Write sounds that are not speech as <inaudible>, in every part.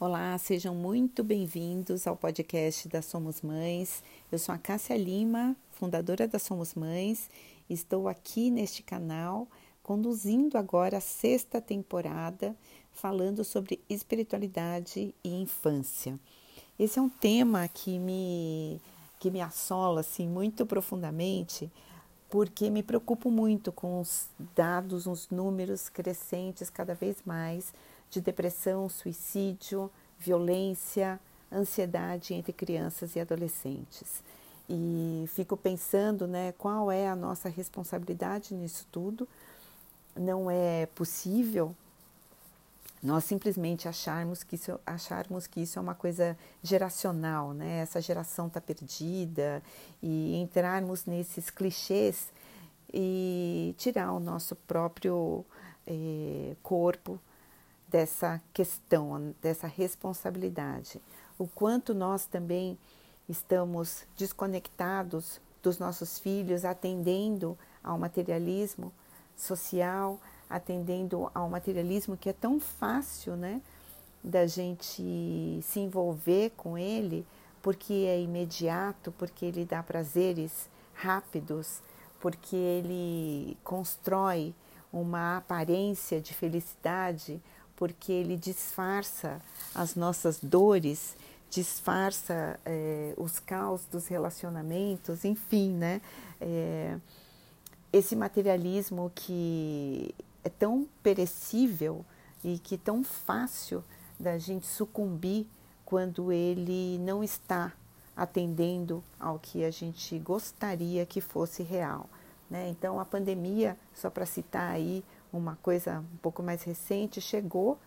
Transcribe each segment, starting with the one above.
Olá, sejam muito bem-vindos ao podcast da Somos Mães. Eu sou a Cássia Lima, fundadora da Somos Mães. Estou aqui neste canal conduzindo agora a sexta temporada falando sobre espiritualidade e infância. Esse é um tema que me que me assola assim muito profundamente, porque me preocupo muito com os dados, os números crescentes cada vez mais de depressão, suicídio, violência, ansiedade entre crianças e adolescentes. E fico pensando, né, qual é a nossa responsabilidade nisso tudo. Não é possível nós simplesmente acharmos que isso, acharmos que isso é uma coisa geracional, né? Essa geração está perdida e entrarmos nesses clichês e tirar o nosso próprio eh, corpo dessa questão, dessa responsabilidade. O quanto nós também estamos desconectados dos nossos filhos, atendendo ao materialismo social, atendendo ao materialismo que é tão fácil, né, da gente se envolver com ele, porque é imediato, porque ele dá prazeres rápidos, porque ele constrói uma aparência de felicidade, porque ele disfarça as nossas dores, disfarça é, os caos dos relacionamentos, enfim, né? É, esse materialismo que é tão perecível e que é tão fácil da gente sucumbir quando ele não está atendendo ao que a gente gostaria que fosse real. Né? Então, a pandemia, só para citar aí uma coisa um pouco mais recente, chegou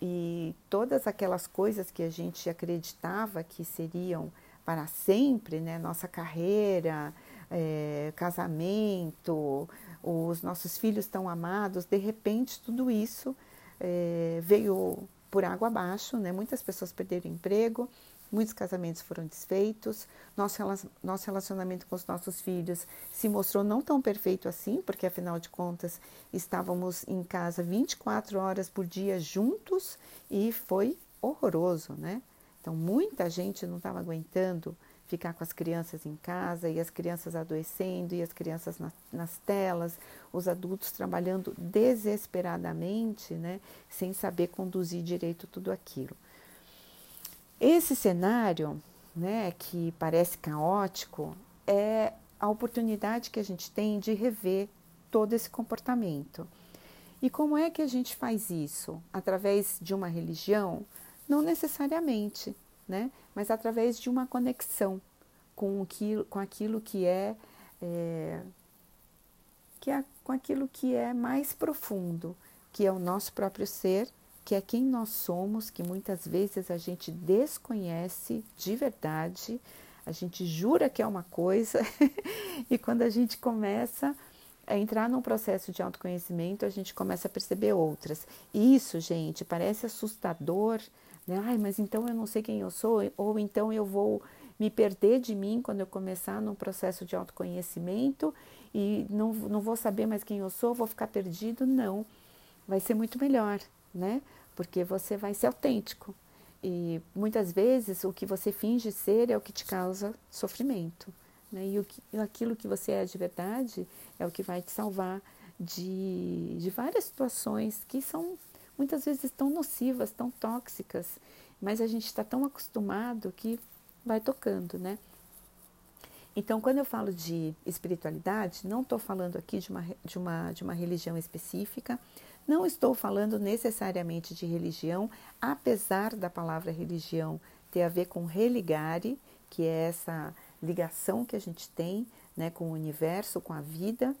e todas aquelas coisas que a gente acreditava que seriam para sempre, né? Nossa carreira, é, casamento, os nossos filhos tão amados, de repente tudo isso é, veio por água abaixo, né? Muitas pessoas perderam emprego, Muitos casamentos foram desfeitos, nosso, nosso relacionamento com os nossos filhos se mostrou não tão perfeito assim, porque afinal de contas estávamos em casa 24 horas por dia juntos e foi horroroso, né? Então muita gente não estava aguentando ficar com as crianças em casa e as crianças adoecendo e as crianças nas, nas telas, os adultos trabalhando desesperadamente, né? Sem saber conduzir direito tudo aquilo. Esse cenário, né, que parece caótico, é a oportunidade que a gente tem de rever todo esse comportamento. E como é que a gente faz isso? Através de uma religião? Não necessariamente, né? mas através de uma conexão com, aquilo, com aquilo que é, é, que é com aquilo que é mais profundo, que é o nosso próprio ser que é quem nós somos, que muitas vezes a gente desconhece de verdade, a gente jura que é uma coisa, <laughs> e quando a gente começa a entrar num processo de autoconhecimento, a gente começa a perceber outras. E isso, gente, parece assustador, né? Ai, mas então eu não sei quem eu sou, ou então eu vou me perder de mim quando eu começar num processo de autoconhecimento e não, não vou saber mais quem eu sou, vou ficar perdido. Não, vai ser muito melhor, né? Porque você vai ser autêntico. E muitas vezes o que você finge ser é o que te causa sofrimento. Né? E o que, aquilo que você é de verdade é o que vai te salvar de, de várias situações que são muitas vezes tão nocivas, tão tóxicas, mas a gente está tão acostumado que vai tocando, né? Então, quando eu falo de espiritualidade, não estou falando aqui de uma, de, uma, de uma religião específica, não estou falando necessariamente de religião, apesar da palavra religião ter a ver com religare, que é essa ligação que a gente tem né, com o universo, com a vida.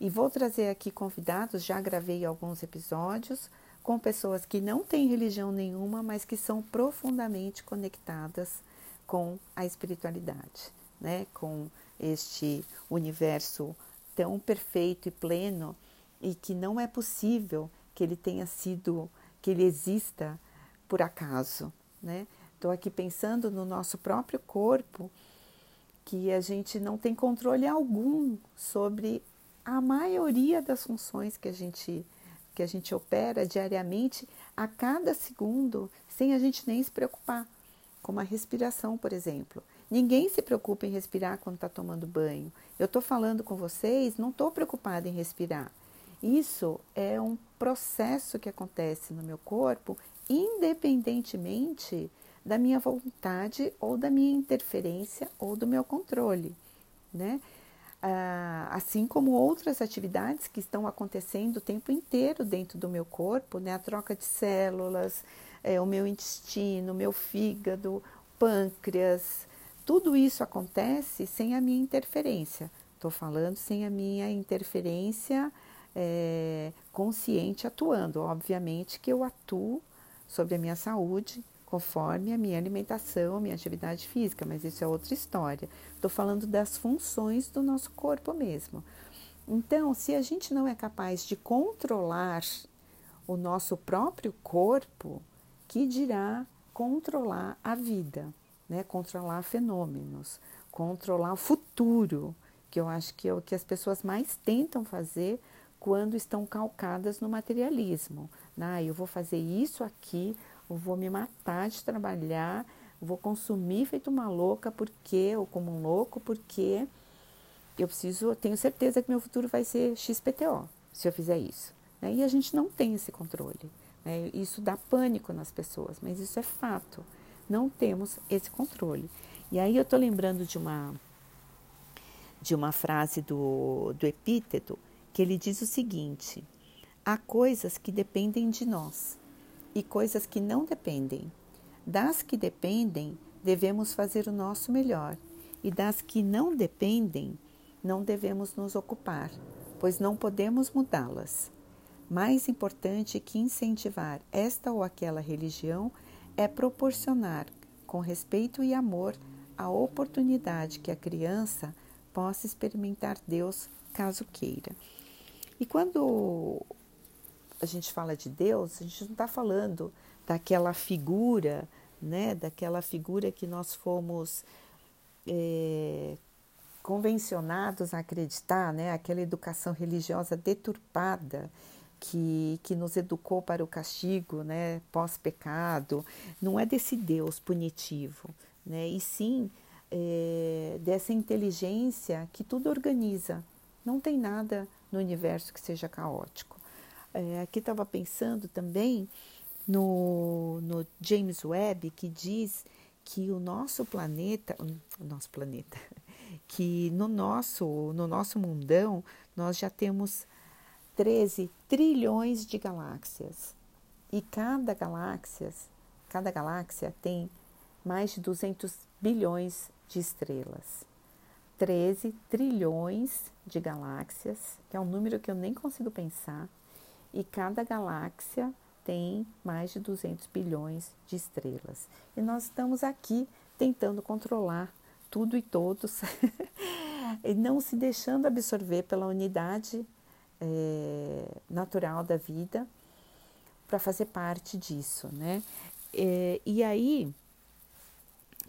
E vou trazer aqui convidados, já gravei alguns episódios com pessoas que não têm religião nenhuma, mas que são profundamente conectadas com a espiritualidade, né? com este universo tão perfeito e pleno e que não é possível que ele tenha sido, que ele exista por acaso, né? Estou aqui pensando no nosso próprio corpo, que a gente não tem controle algum sobre a maioria das funções que a gente que a gente opera diariamente a cada segundo, sem a gente nem se preocupar, como a respiração, por exemplo. Ninguém se preocupa em respirar quando está tomando banho. Eu estou falando com vocês, não estou preocupada em respirar. Isso é um processo que acontece no meu corpo, independentemente da minha vontade ou da minha interferência ou do meu controle, né? Ah, assim como outras atividades que estão acontecendo o tempo inteiro dentro do meu corpo, né? A troca de células, é, o meu intestino, o meu fígado, pâncreas, tudo isso acontece sem a minha interferência. Estou falando sem a minha interferência é, consciente atuando. Obviamente que eu atuo sobre a minha saúde conforme a minha alimentação, a minha atividade física, mas isso é outra história. Estou falando das funções do nosso corpo mesmo. Então, se a gente não é capaz de controlar o nosso próprio corpo, que dirá controlar a vida, né? controlar fenômenos, controlar o futuro, que eu acho que é o que as pessoas mais tentam fazer quando estão calcadas no materialismo. Ah, eu vou fazer isso aqui, eu vou me matar de trabalhar, vou consumir feito uma louca porque, ou como um louco, porque eu preciso, eu tenho certeza que meu futuro vai ser XPTO, se eu fizer isso. Né? E a gente não tem esse controle. Né? Isso dá pânico nas pessoas, mas isso é fato. Não temos esse controle. E aí eu estou lembrando de uma, de uma frase do, do Epíteto, que ele diz o seguinte: há coisas que dependem de nós e coisas que não dependem. Das que dependem, devemos fazer o nosso melhor, e das que não dependem, não devemos nos ocupar, pois não podemos mudá-las. Mais importante que incentivar esta ou aquela religião é proporcionar, com respeito e amor, a oportunidade que a criança possa experimentar Deus caso queira. E quando a gente fala de Deus, a gente não está falando daquela figura, né, daquela figura que nós fomos é, convencionados a acreditar, né, aquela educação religiosa deturpada que, que nos educou para o castigo, né, pós-pecado, não é desse Deus punitivo, né, e sim é, dessa inteligência que tudo organiza. Não tem nada no universo que seja caótico. É, aqui estava pensando também no, no James Webb, que diz que o nosso planeta, o nosso planeta, <laughs> que no nosso, no nosso mundão nós já temos 13 trilhões de galáxias. E cada galáxia, cada galáxia tem mais de 200 bilhões de estrelas. 13 trilhões de galáxias, que é um número que eu nem consigo pensar, e cada galáxia tem mais de 200 bilhões de estrelas. E nós estamos aqui tentando controlar tudo e todos, <laughs> e não se deixando absorver pela unidade é, natural da vida para fazer parte disso, né? É, e aí,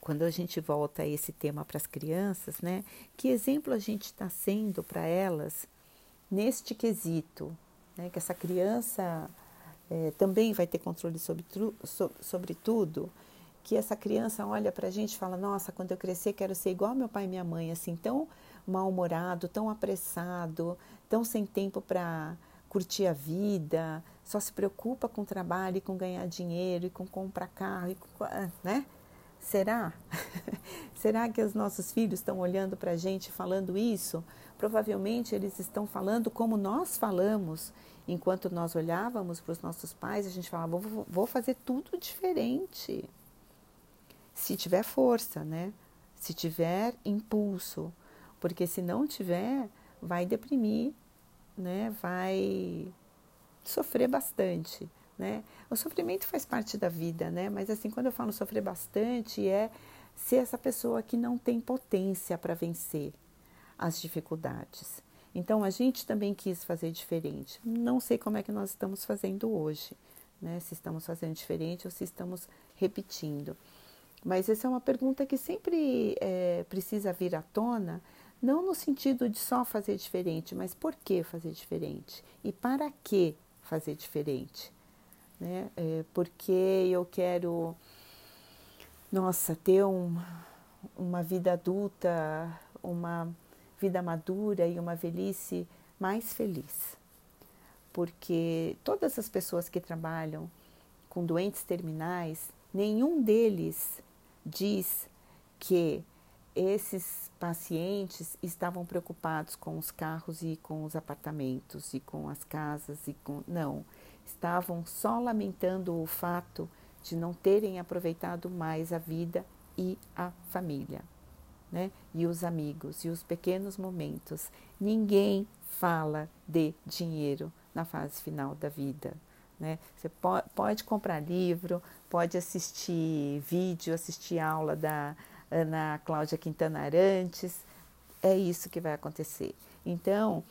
quando a gente volta a esse tema para as crianças, né? Que exemplo a gente está sendo para elas neste quesito, né, que essa criança é, também vai ter controle sobre, sobre tudo, que essa criança olha para a gente e fala: Nossa, quando eu crescer, quero ser igual meu pai e minha mãe, assim, tão mal-humorado, tão apressado, tão sem tempo para curtir a vida, só se preocupa com trabalho e com ganhar dinheiro e com comprar carro, e com, né? Será? <laughs> Será que os nossos filhos estão olhando para a gente falando isso? Provavelmente eles estão falando como nós falamos. Enquanto nós olhávamos para os nossos pais, a gente falava: vou, vou fazer tudo diferente. Se tiver força, né? Se tiver impulso. Porque se não tiver, vai deprimir, né? Vai sofrer bastante, né? O sofrimento faz parte da vida, né? Mas assim, quando eu falo sofrer bastante, é ser essa pessoa que não tem potência para vencer, as dificuldades. Então a gente também quis fazer diferente. Não sei como é que nós estamos fazendo hoje, né? Se estamos fazendo diferente ou se estamos repetindo. Mas essa é uma pergunta que sempre é, precisa vir à tona, não no sentido de só fazer diferente, mas por que fazer diferente? E para que fazer diferente, né? É porque eu quero, nossa, ter um, uma vida adulta, uma vida madura e uma velhice mais feliz. Porque todas as pessoas que trabalham com doentes terminais, nenhum deles diz que esses pacientes estavam preocupados com os carros e com os apartamentos e com as casas e com não, estavam só lamentando o fato de não terem aproveitado mais a vida e a família, né? E os amigos e os pequenos momentos. Ninguém fala de dinheiro na fase final da vida. Né? Você pode comprar livro, pode assistir vídeo, assistir aula da Ana Cláudia Quintana Arantes, é isso que vai acontecer. Então,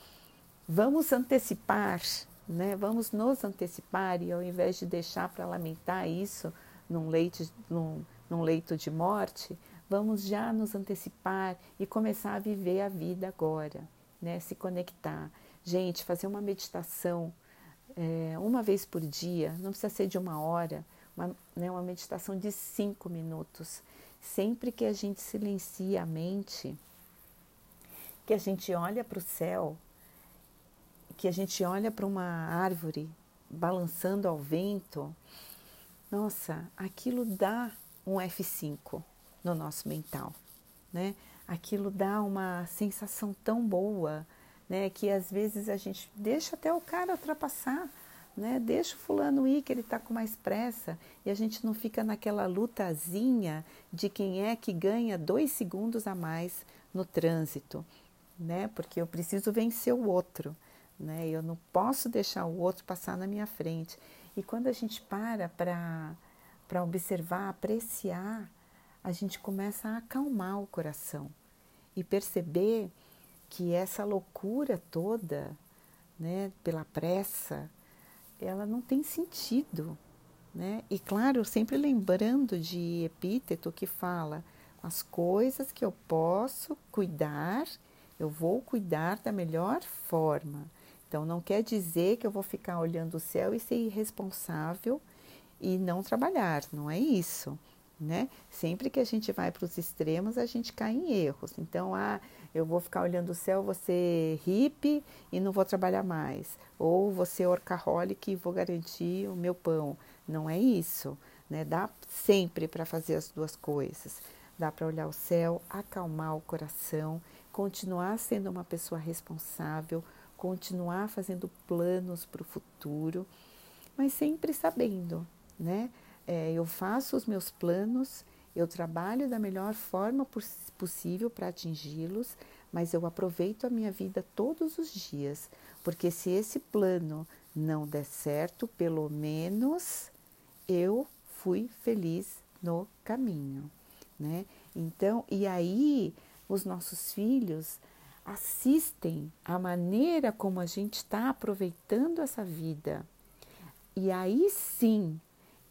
vamos antecipar, né? vamos nos antecipar e ao invés de deixar para lamentar isso num leito, num, num leito de morte, vamos já nos antecipar e começar a viver a vida agora, né? se conectar. Gente, fazer uma meditação é, uma vez por dia, não precisa ser de uma hora, uma, né, uma meditação de cinco minutos. Sempre que a gente silencia a mente, que a gente olha para o céu, que a gente olha para uma árvore balançando ao vento, nossa, aquilo dá um F5 no nosso mental, né? Aquilo dá uma sensação tão boa né? Que às vezes a gente deixa até o cara ultrapassar, né? Deixa o fulano ir que ele está com mais pressa e a gente não fica naquela lutazinha de quem é que ganha dois segundos a mais no trânsito, né? Porque eu preciso vencer o outro, né? Eu não posso deixar o outro passar na minha frente. E quando a gente para para observar, apreciar, a gente começa a acalmar o coração e perceber que essa loucura toda, né, pela pressa, ela não tem sentido, né? E claro, sempre lembrando de Epíteto que fala as coisas que eu posso cuidar, eu vou cuidar da melhor forma. Então não quer dizer que eu vou ficar olhando o céu e ser irresponsável e não trabalhar, não é isso né? Sempre que a gente vai para os extremos, a gente cai em erros. Então, ah, eu vou ficar olhando o céu, ser hippie e não vou trabalhar mais. Ou ser orcaholic e vou garantir o meu pão. Não é isso, né? Dá sempre para fazer as duas coisas. Dá para olhar o céu, acalmar o coração, continuar sendo uma pessoa responsável, continuar fazendo planos para o futuro, mas sempre sabendo, né? é, eu faço os meus planos, eu trabalho da melhor forma possível para atingi-los, mas eu aproveito a minha vida todos os dias, porque se esse plano não der certo, pelo menos eu fui feliz no caminho, né? Então, e aí os nossos filhos assistem a maneira como a gente está aproveitando essa vida. E aí sim,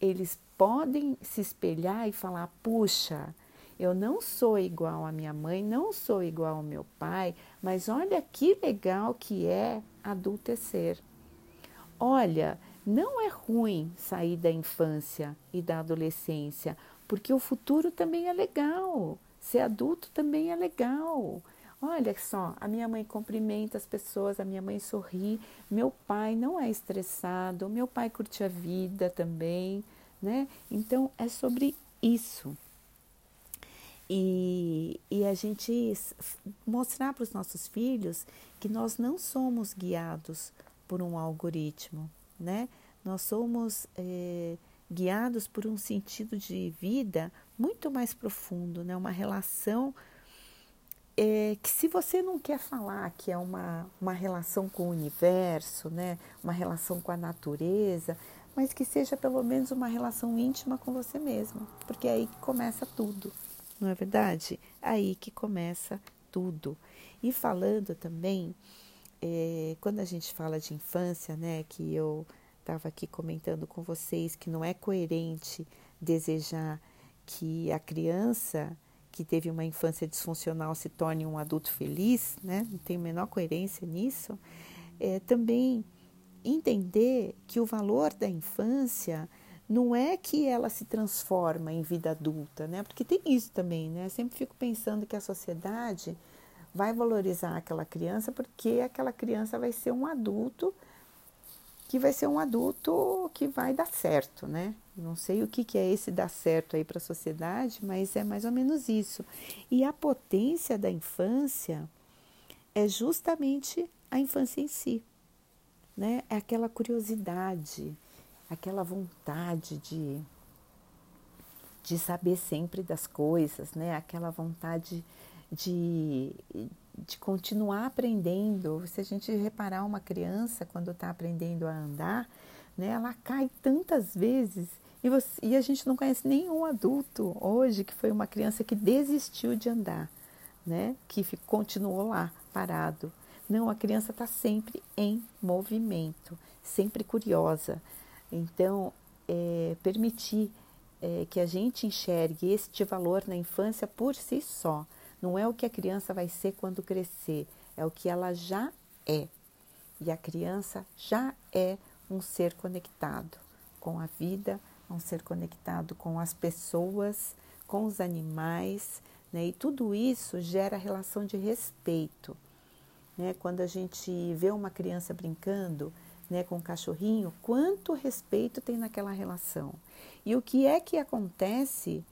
eles podem se espelhar e falar: puxa, eu não sou igual à minha mãe, não sou igual ao meu pai, mas olha que legal que é adultecer. Olha, não é ruim sair da infância e da adolescência, porque o futuro também é legal. Ser adulto também é legal. Olha só, a minha mãe cumprimenta as pessoas, a minha mãe sorri, meu pai não é estressado, meu pai curte a vida também né? Então é sobre isso. E, e a gente mostrar para os nossos filhos que nós não somos guiados por um algoritmo, né? Nós somos é, guiados por um sentido de vida muito mais profundo, né? Uma relação é, que se você não quer falar que é uma, uma relação com o universo, né? Uma relação com a natureza, mas que seja pelo menos uma relação íntima com você mesma, porque é aí que começa tudo, não é verdade? Aí que começa tudo. E falando também, é, quando a gente fala de infância, né, que eu estava aqui comentando com vocês que não é coerente desejar que a criança que teve uma infância disfuncional se torne um adulto feliz, né? Não tem a menor coerência nisso. É, também entender que o valor da infância não é que ela se transforma em vida adulta, né? Porque tem isso também, né? Eu sempre fico pensando que a sociedade vai valorizar aquela criança porque aquela criança vai ser um adulto que vai ser um adulto que vai dar certo, né? Não sei o que, que é esse dar certo aí para a sociedade, mas é mais ou menos isso. E a potência da infância é justamente a infância em si, né? É aquela curiosidade, aquela vontade de, de saber sempre das coisas, né? Aquela vontade de, de continuar aprendendo. Se a gente reparar uma criança quando está aprendendo a andar, né, ela cai tantas vezes e, você, e a gente não conhece nenhum adulto hoje que foi uma criança que desistiu de andar, né, que continuou lá parado. Não, a criança está sempre em movimento, sempre curiosa. Então, é, permitir é, que a gente enxergue este valor na infância por si só não é o que a criança vai ser quando crescer, é o que ela já é. E a criança já é um ser conectado com a vida, um ser conectado com as pessoas, com os animais, né? E tudo isso gera relação de respeito. Né? Quando a gente vê uma criança brincando né, com um cachorrinho, quanto respeito tem naquela relação. E o que é que acontece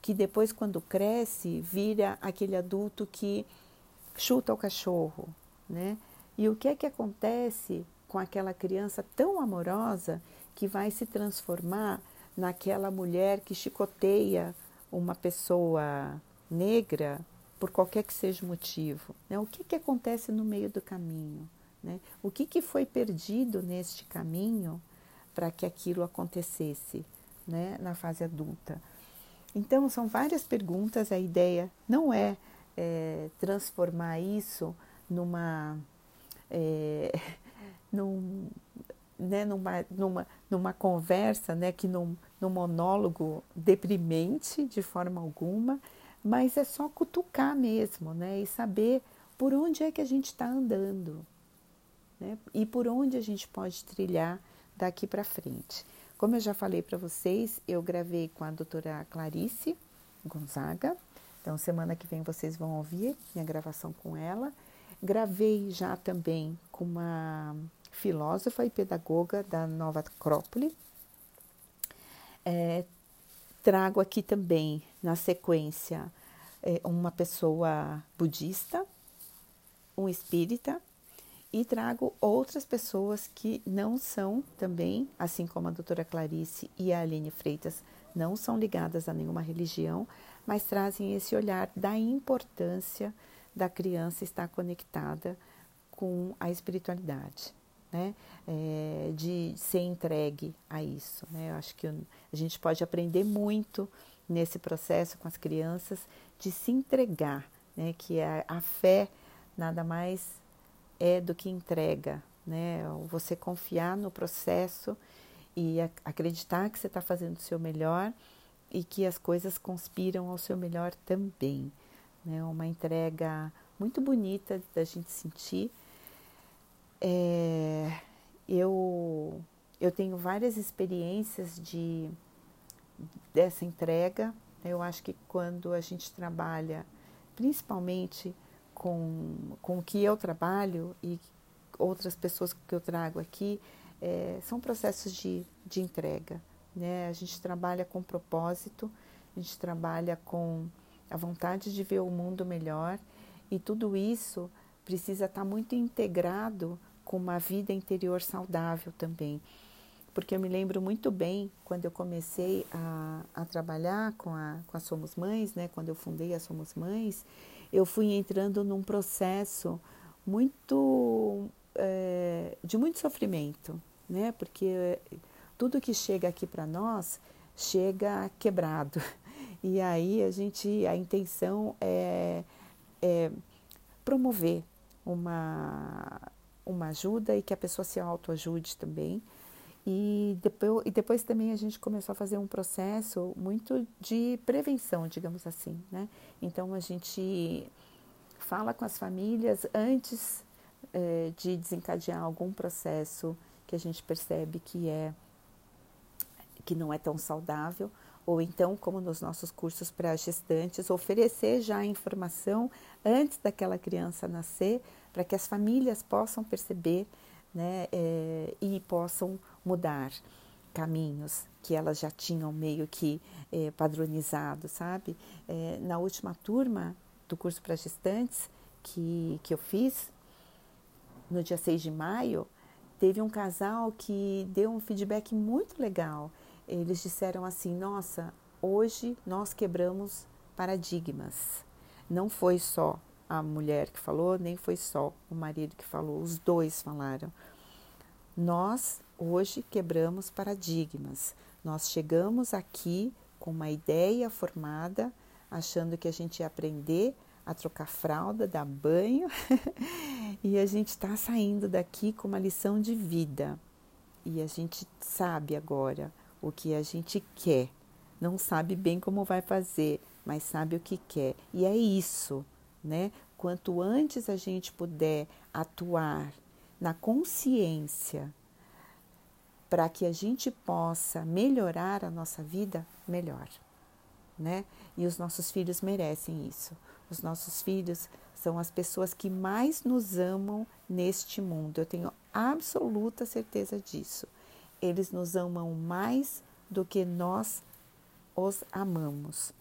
que depois, quando cresce, vira aquele adulto que chuta o cachorro, né? E o que é que acontece com aquela criança tão amorosa que vai se transformar naquela mulher que chicoteia uma pessoa negra por qualquer que seja o motivo? Né? O que, que acontece no meio do caminho? Né? O que, que foi perdido neste caminho para que aquilo acontecesse né? na fase adulta? Então, são várias perguntas. A ideia não é, é transformar isso numa. É, <laughs> num, né, numa, numa, numa conversa, né, que num, num monólogo deprimente de forma alguma, mas é só cutucar mesmo, né, e saber por onde é que a gente está andando, né, e por onde a gente pode trilhar daqui para frente. Como eu já falei para vocês, eu gravei com a doutora Clarice Gonzaga. Então, semana que vem vocês vão ouvir minha gravação com ela. Gravei já também com uma filósofa e pedagoga da Nova Acrópole. É, trago aqui também, na sequência, é, uma pessoa budista, um espírita e trago outras pessoas que não são também, assim como a doutora Clarice e a Aline Freitas, não são ligadas a nenhuma religião, mas trazem esse olhar da importância da criança estar conectada com a espiritualidade, né? É, de ser entregue a isso. Né? Eu acho que a gente pode aprender muito nesse processo com as crianças de se entregar, né? que a, a fé nada mais é do que entrega, né? Você confiar no processo e acreditar que você está fazendo o seu melhor e que as coisas conspiram ao seu melhor também, né? Uma entrega muito bonita da gente sentir. É, eu eu tenho várias experiências de dessa entrega. Eu acho que quando a gente trabalha, principalmente com, com o que eu trabalho e outras pessoas que eu trago aqui, é, são processos de, de entrega. Né? A gente trabalha com propósito, a gente trabalha com a vontade de ver o mundo melhor e tudo isso precisa estar muito integrado com uma vida interior saudável também. Porque eu me lembro muito bem quando eu comecei a, a trabalhar com a, com a Somos Mães, né? quando eu fundei a Somos Mães, eu fui entrando num processo muito é, de muito sofrimento, né? Porque tudo que chega aqui para nós chega quebrado. <laughs> E aí a gente, a intenção é, é promover uma, uma ajuda e que a pessoa se autoajude também. E depois, e depois também a gente começou a fazer um processo muito de prevenção, digamos assim, né? Então a gente fala com as famílias antes é, de desencadear algum processo que a gente percebe que é que não é tão saudável, ou então, como nos nossos cursos para gestantes, oferecer já a informação antes daquela criança nascer, para que as famílias possam perceber né, é, e possam mudar caminhos que elas já tinham meio que é, padronizado, sabe? É, na última turma do curso para gestantes que, que eu fiz, no dia 6 de maio, teve um casal que deu um feedback muito legal. Eles disseram assim: Nossa, hoje nós quebramos paradigmas. Não foi só a mulher que falou, nem foi só o marido que falou, os dois falaram. Nós hoje quebramos paradigmas. Nós chegamos aqui com uma ideia formada, achando que a gente ia aprender a trocar fralda, dar banho, <laughs> e a gente está saindo daqui com uma lição de vida. E a gente sabe agora o que a gente quer. Não sabe bem como vai fazer, mas sabe o que quer. E é isso, né? Quanto antes a gente puder atuar na consciência para que a gente possa melhorar a nossa vida, melhor, né? E os nossos filhos merecem isso. Os nossos filhos são as pessoas que mais nos amam neste mundo. Eu tenho absoluta certeza disso. Eles nos amam mais do que nós os amamos.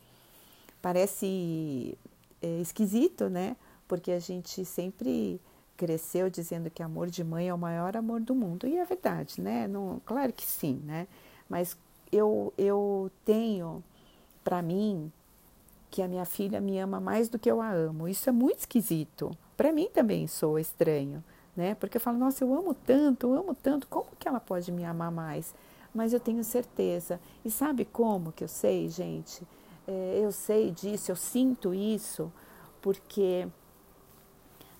Parece é, esquisito, né? Porque a gente sempre cresceu dizendo que amor de mãe é o maior amor do mundo. E é verdade, né? Não, claro que sim, né? Mas eu, eu tenho para mim que a minha filha me ama mais do que eu a amo. Isso é muito esquisito. Para mim também sou estranho, né? Porque eu falo, nossa, eu amo tanto, eu amo tanto, como que ela pode me amar mais? Mas eu tenho certeza. E sabe como que eu sei, gente? É, eu sei disso, eu sinto isso, porque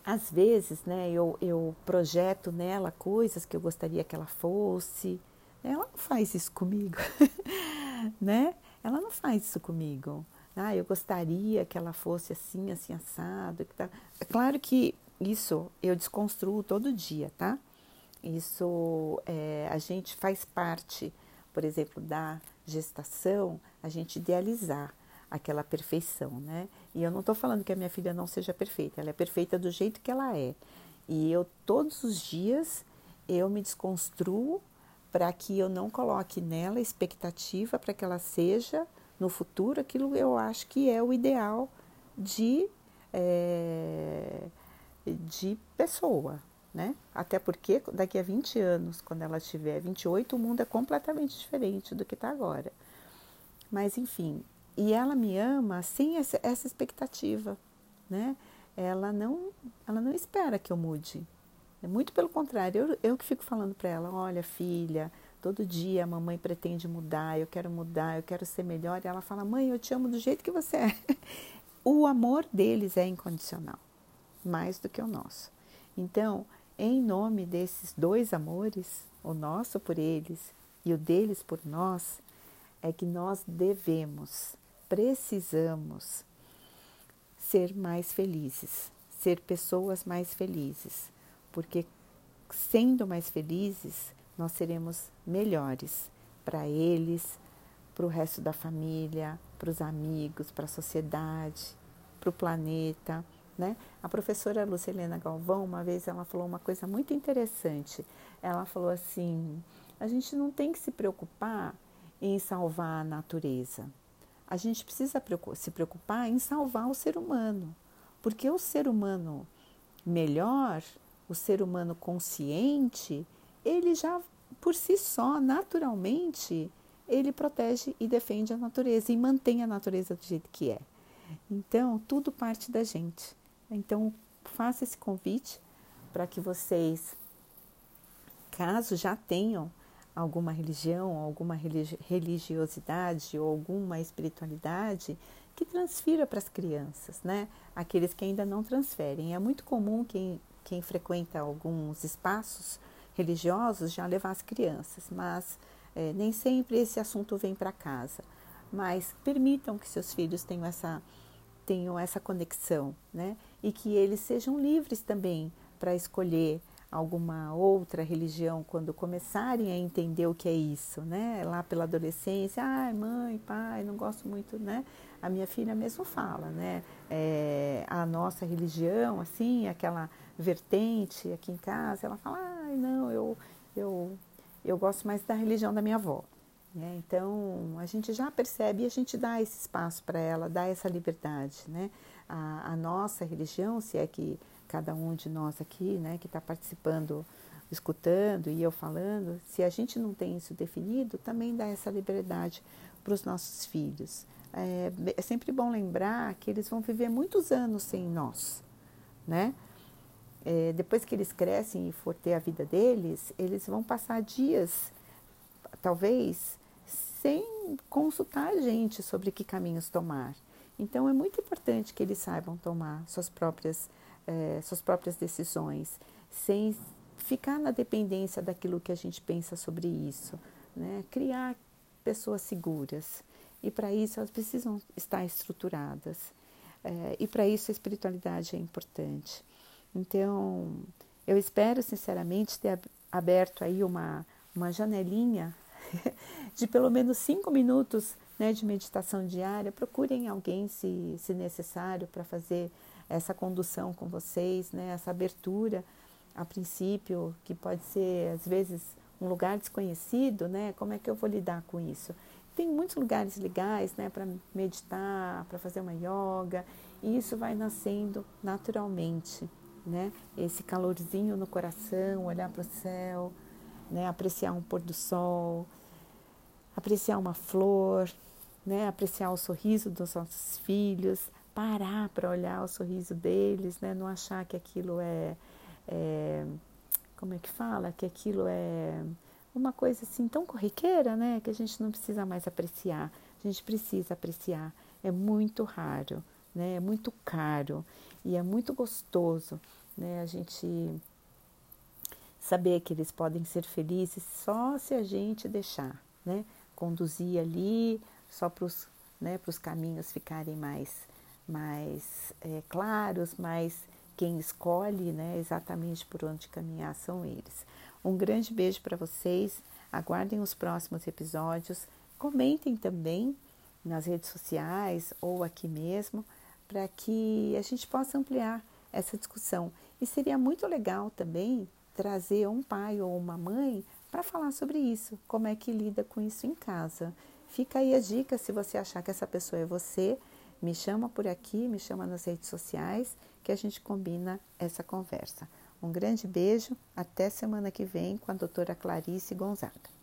às vezes, né, eu, eu projeto nela coisas que eu gostaria que ela fosse. Ela não faz isso comigo, <laughs> né? Ela não faz isso comigo. Ah, eu gostaria que ela fosse assim, assim, assado. Que tá. Claro que isso eu desconstruo todo dia, tá? Isso é, a gente faz parte, por exemplo, da gestação, a gente idealizar aquela perfeição, né? E eu não estou falando que a minha filha não seja perfeita, ela é perfeita do jeito que ela é. E eu todos os dias eu me desconstruo para que eu não coloque nela expectativa para que ela seja no futuro aquilo eu acho que é o ideal de, é, de pessoa, né? Até porque daqui a 20 anos, quando ela tiver 28, o mundo é completamente diferente do que está agora. Mas enfim, e ela me ama sem essa, essa expectativa, né? Ela não, ela não espera que eu mude. É muito pelo contrário, eu, eu que fico falando para ela, olha filha, Todo dia a mamãe pretende mudar, eu quero mudar, eu quero ser melhor. E ela fala: Mãe, eu te amo do jeito que você é. <laughs> O amor deles é incondicional, mais do que o nosso. Então, em nome desses dois amores, o nosso por eles e o deles por nós, é que nós devemos, precisamos ser mais felizes, ser pessoas mais felizes, porque sendo mais felizes, nós seremos melhores para eles, para o resto da família, para os amigos, para a sociedade, para o planeta. Né? A professora Lucilena Galvão, uma vez, ela falou uma coisa muito interessante. Ela falou assim: a gente não tem que se preocupar em salvar a natureza. A gente precisa se preocupar em salvar o ser humano, porque o ser humano melhor, o ser humano consciente, ele já por si só, naturalmente, ele protege e defende a natureza e mantém a natureza do jeito que é. Então, tudo parte da gente. Então, faça esse convite para que vocês, caso já tenham alguma religião, alguma religiosidade ou alguma espiritualidade, que transfira para as crianças, né? Aqueles que ainda não transferem. É muito comum quem, quem frequenta alguns espaços religiosos já levar as crianças, mas é, nem sempre esse assunto vem para casa. Mas permitam que seus filhos tenham essa, tenham essa conexão, né? E que eles sejam livres também para escolher alguma outra religião quando começarem a entender o que é isso, né? Lá pela adolescência, ai, mãe, pai, não gosto muito, né? A minha filha mesmo fala, né? É, a nossa religião, assim, aquela vertente aqui em casa, ela fala, ai, não, eu, eu, eu gosto mais da religião da minha avó. Né? Então, a gente já percebe e a gente dá esse espaço para ela, dá essa liberdade, né? A, a nossa religião, se é que cada um de nós aqui, né, que está participando, escutando e eu falando, se a gente não tem isso definido, também dá essa liberdade para os nossos filhos. É, é, sempre bom lembrar que eles vão viver muitos anos sem nós, né? É, depois que eles crescem e for ter a vida deles, eles vão passar dias, talvez, sem consultar a gente sobre que caminhos tomar. Então é muito importante que eles saibam tomar suas próprias é, suas próprias decisões, sem ficar na dependência daquilo que a gente pensa sobre isso. Né? Criar pessoas seguras. E para isso elas precisam estar estruturadas. É, e para isso a espiritualidade é importante. Então, eu espero sinceramente ter aberto aí uma, uma janelinha <laughs> de pelo menos cinco minutos né, de meditação diária. Procurem alguém, se, se necessário, para fazer essa condução com vocês, né, essa abertura a princípio, que pode ser às vezes um lugar desconhecido, né? Como é que eu vou lidar com isso? Tem muitos lugares legais, né, para meditar, para fazer uma yoga, e isso vai nascendo naturalmente, né? Esse calorzinho no coração, olhar para o céu, né, apreciar um pôr do sol, apreciar uma flor, né, apreciar o sorriso dos nossos filhos, parar para olhar o sorriso deles, né? não achar que aquilo é, é, como é que fala, que aquilo é uma coisa assim tão corriqueira, né, que a gente não precisa mais apreciar. A gente precisa apreciar. É muito raro, né? É muito caro e é muito gostoso, né? A gente saber que eles podem ser felizes só se a gente deixar, né? Conduzir ali só para os né, caminhos ficarem mais mais é, claros, mas quem escolhe né, exatamente por onde caminhar são eles. Um grande beijo para vocês, aguardem os próximos episódios, comentem também nas redes sociais ou aqui mesmo, para que a gente possa ampliar essa discussão. E seria muito legal também trazer um pai ou uma mãe para falar sobre isso, como é que lida com isso em casa. Fica aí a dica se você achar que essa pessoa é você me chama por aqui, me chama nas redes sociais, que a gente combina essa conversa. Um grande beijo, até semana que vem com a doutora Clarice Gonzaga.